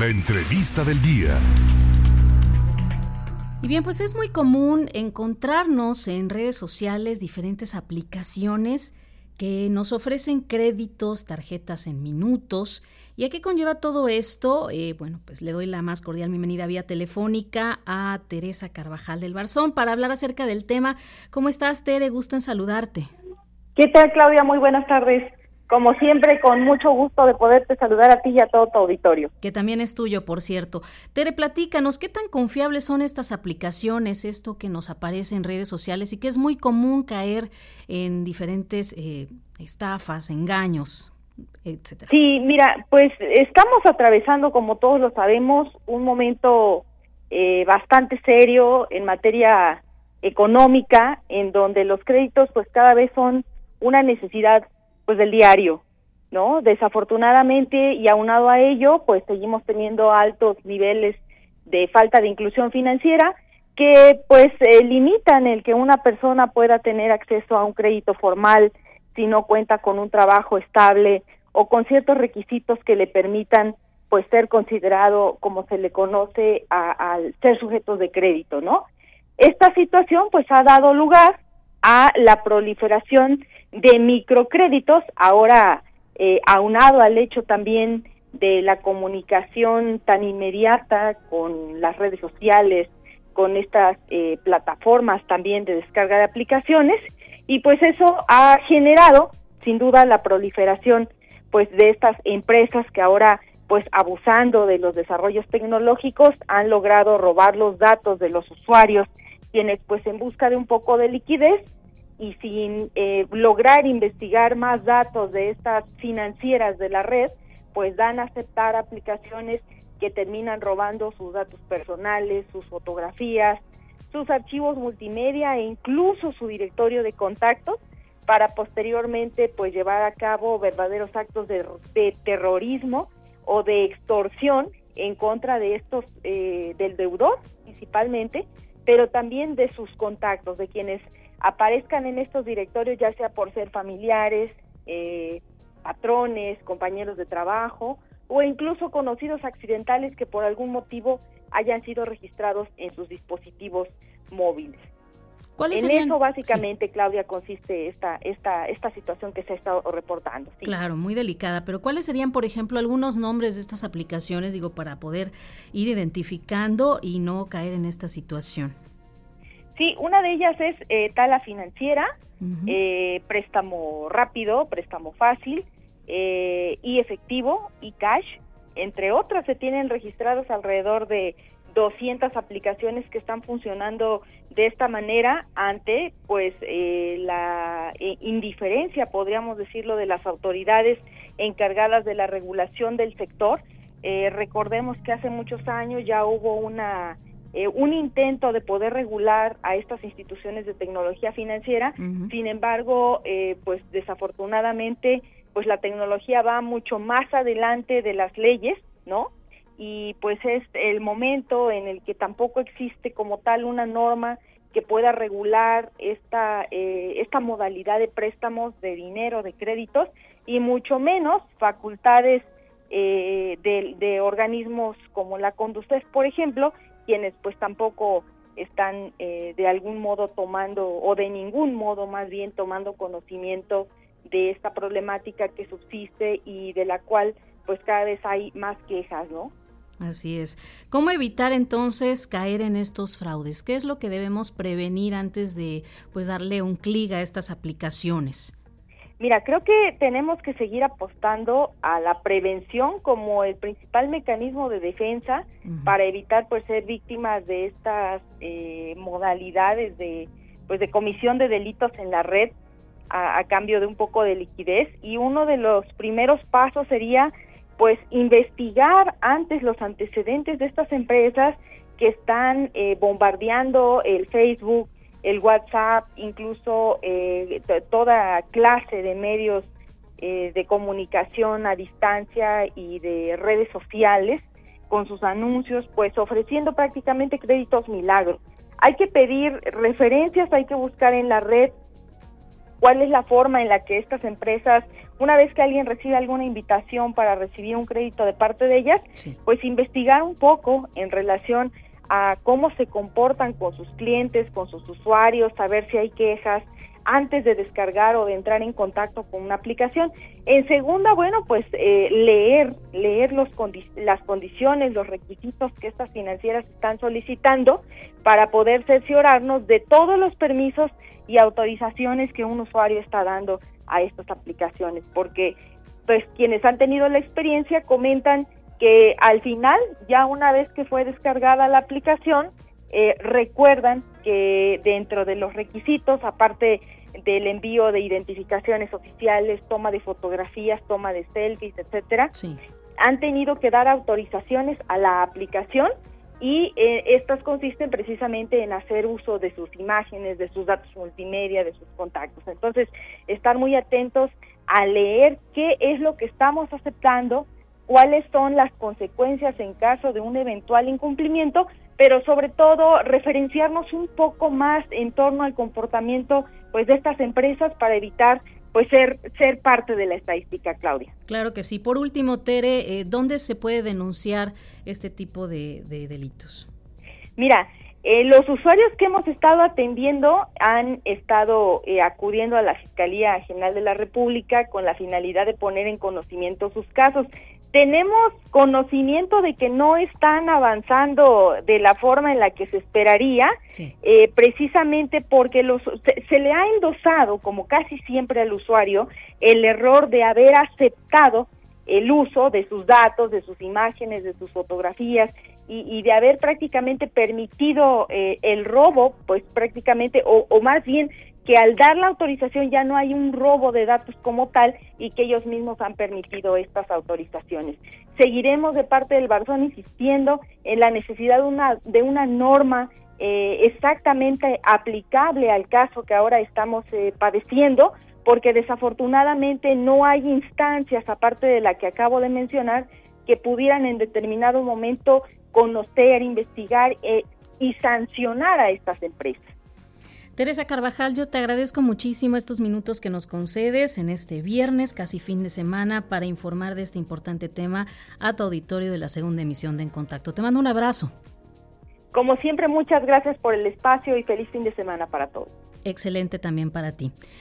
La entrevista del día. Y bien, pues es muy común encontrarnos en redes sociales diferentes aplicaciones que nos ofrecen créditos, tarjetas en minutos. ¿Y a qué conlleva todo esto? Eh, bueno, pues le doy la más cordial bienvenida vía telefónica a Teresa Carvajal del Barzón para hablar acerca del tema. ¿Cómo estás, Tere? Gusto en saludarte. ¿Qué tal, Claudia? Muy buenas tardes como siempre, con mucho gusto de poderte saludar a ti y a todo tu auditorio. Que también es tuyo, por cierto. Tere, platícanos, ¿qué tan confiables son estas aplicaciones, esto que nos aparece en redes sociales y que es muy común caer en diferentes eh, estafas, engaños? Etcétera. Sí, mira, pues estamos atravesando, como todos lo sabemos, un momento eh, bastante serio en materia económica, en donde los créditos pues cada vez son una necesidad pues del diario, ¿no? Desafortunadamente y aunado a ello, pues seguimos teniendo altos niveles de falta de inclusión financiera que pues eh, limitan el que una persona pueda tener acceso a un crédito formal si no cuenta con un trabajo estable o con ciertos requisitos que le permitan pues ser considerado como se le conoce al ser sujetos de crédito, ¿no? Esta situación pues ha dado lugar a la proliferación de microcréditos, ahora eh, aunado al hecho también de la comunicación tan inmediata con las redes sociales, con estas eh, plataformas también de descarga de aplicaciones, y pues eso ha generado sin duda la proliferación pues de estas empresas que ahora pues abusando de los desarrollos tecnológicos han logrado robar los datos de los usuarios quienes pues en busca de un poco de liquidez y sin eh, lograr investigar más datos de estas financieras de la red, pues dan a aceptar aplicaciones que terminan robando sus datos personales, sus fotografías, sus archivos multimedia e incluso su directorio de contactos para posteriormente pues llevar a cabo verdaderos actos de, terrorismo o de extorsión en contra de estos eh, del deudor principalmente, pero también de sus contactos, de quienes aparezcan en estos directorios, ya sea por ser familiares, eh, patrones, compañeros de trabajo o incluso conocidos accidentales que por algún motivo hayan sido registrados en sus dispositivos móviles. en eso básicamente, Claudia, consiste esta, esta, esta situación que se ha estado reportando. Claro, muy delicada, pero ¿cuáles serían, por ejemplo, algunos nombres de estas aplicaciones, digo, para poder ir identificando y no caer en esta situación? Sí, una de ellas es eh, Tala Financiera, eh, préstamo rápido, préstamo fácil eh, y efectivo y cash. Entre otras, se tienen registrados alrededor de 200 aplicaciones que están funcionando de esta manera ante pues eh, la indiferencia podríamos decirlo de las autoridades encargadas de la regulación del sector recordemos que hace muchos años ya hubo una eh, un intento de poder regular a estas instituciones de tecnología financiera. Sin embargo, eh, pues desafortunadamente, pues la tecnología va mucho más adelante de las leyes, ¿no? Y pues es el momento en el que tampoco existe como tal una norma que pueda regular esta eh, esta modalidad de préstamos de dinero, de créditos y mucho menos facultades de, de, organismos como la Conducef, por ejemplo, quienes pues tampoco están eh, de algún modo tomando o de ningún modo más bien tomando conocimiento de esta problemática que subsiste y de la cual pues cada vez hay más quejas, ¿no? Así es. ¿Cómo evitar entonces caer en estos fraudes? ¿Qué es lo que debemos prevenir antes de pues darle un clic a estas aplicaciones? Mira, creo que tenemos que seguir apostando a la prevención como el principal mecanismo de defensa para evitar pues ser víctimas de estas eh, modalidades de pues de comisión de delitos en la red a, a, cambio de un poco de liquidez. Y uno de los primeros pasos sería pues investigar antes los antecedentes de estas empresas que están eh, bombardeando el Facebook el WhatsApp, incluso eh, toda clase de medios eh, de comunicación a distancia y de redes sociales con sus anuncios, pues ofreciendo prácticamente créditos milagros. Hay que pedir referencias, hay que buscar en la red cuál es la forma en la que estas empresas, una vez que alguien recibe alguna invitación para recibir un crédito de parte de ellas, pues investigar un poco en relación a cómo se comportan con sus clientes, con sus usuarios, saber si hay quejas, antes de descargar o de entrar en contacto con una aplicación. En segunda, bueno, pues eh, leer, leer los las condiciones, los requisitos que estas financieras están solicitando para poder cerciorarnos de todos los permisos y autorizaciones que un usuario está dando a estas aplicaciones, porque pues quienes han tenido la experiencia comentan que al final, ya una vez que fue descargada la aplicación, eh, recuerdan que dentro de los requisitos, aparte del envío de identificaciones oficiales, toma de fotografías, toma de selfies, etcétera, han tenido que dar autorizaciones a la aplicación y eh, estas consisten precisamente en hacer uso de sus imágenes, de sus datos multimedia, de sus contactos. Entonces, estar muy atentos a leer qué es lo que estamos aceptando, cuáles son las consecuencias en caso de un eventual incumplimiento, pero sobre todo referenciarnos un poco más en torno al comportamiento pues de estas empresas para evitar pues ser ser parte de la estadística, Claudia. Claro que sí. Por último, Tere, eh, ¿dónde se puede denunciar este tipo de, delitos? Mira, eh, los usuarios que hemos estado atendiendo han estado eh, acudiendo a la Fiscalía General de la República con la finalidad de poner en conocimiento sus casos tenemos conocimiento de que no están avanzando de la forma en la que se esperaría, eh, precisamente porque los, se, le ha endosado, como casi siempre al usuario, el error de haber aceptado el uso de sus datos, de sus imágenes, de sus fotografías y, de haber prácticamente permitido eh, el robo, pues prácticamente, o, o más bien que al dar la autorización ya no hay un robo de datos como tal y que ellos mismos han permitido estas autorizaciones. Seguiremos de parte del Barzón insistiendo en la necesidad de una, de una norma eh, exactamente aplicable al caso que ahora estamos eh, padeciendo, porque desafortunadamente no hay instancias, aparte de la que acabo de mencionar, que pudieran en determinado momento conocer, investigar eh, y sancionar a estas empresas. Teresa Carvajal, yo te agradezco muchísimo estos minutos que nos concedes en este viernes, casi fin de semana, para informar de este importante tema a tu auditorio de la segunda emisión de En Contacto. Te mando un abrazo. Como siempre, muchas gracias por el espacio y feliz fin de semana para todos. Excelente también para ti.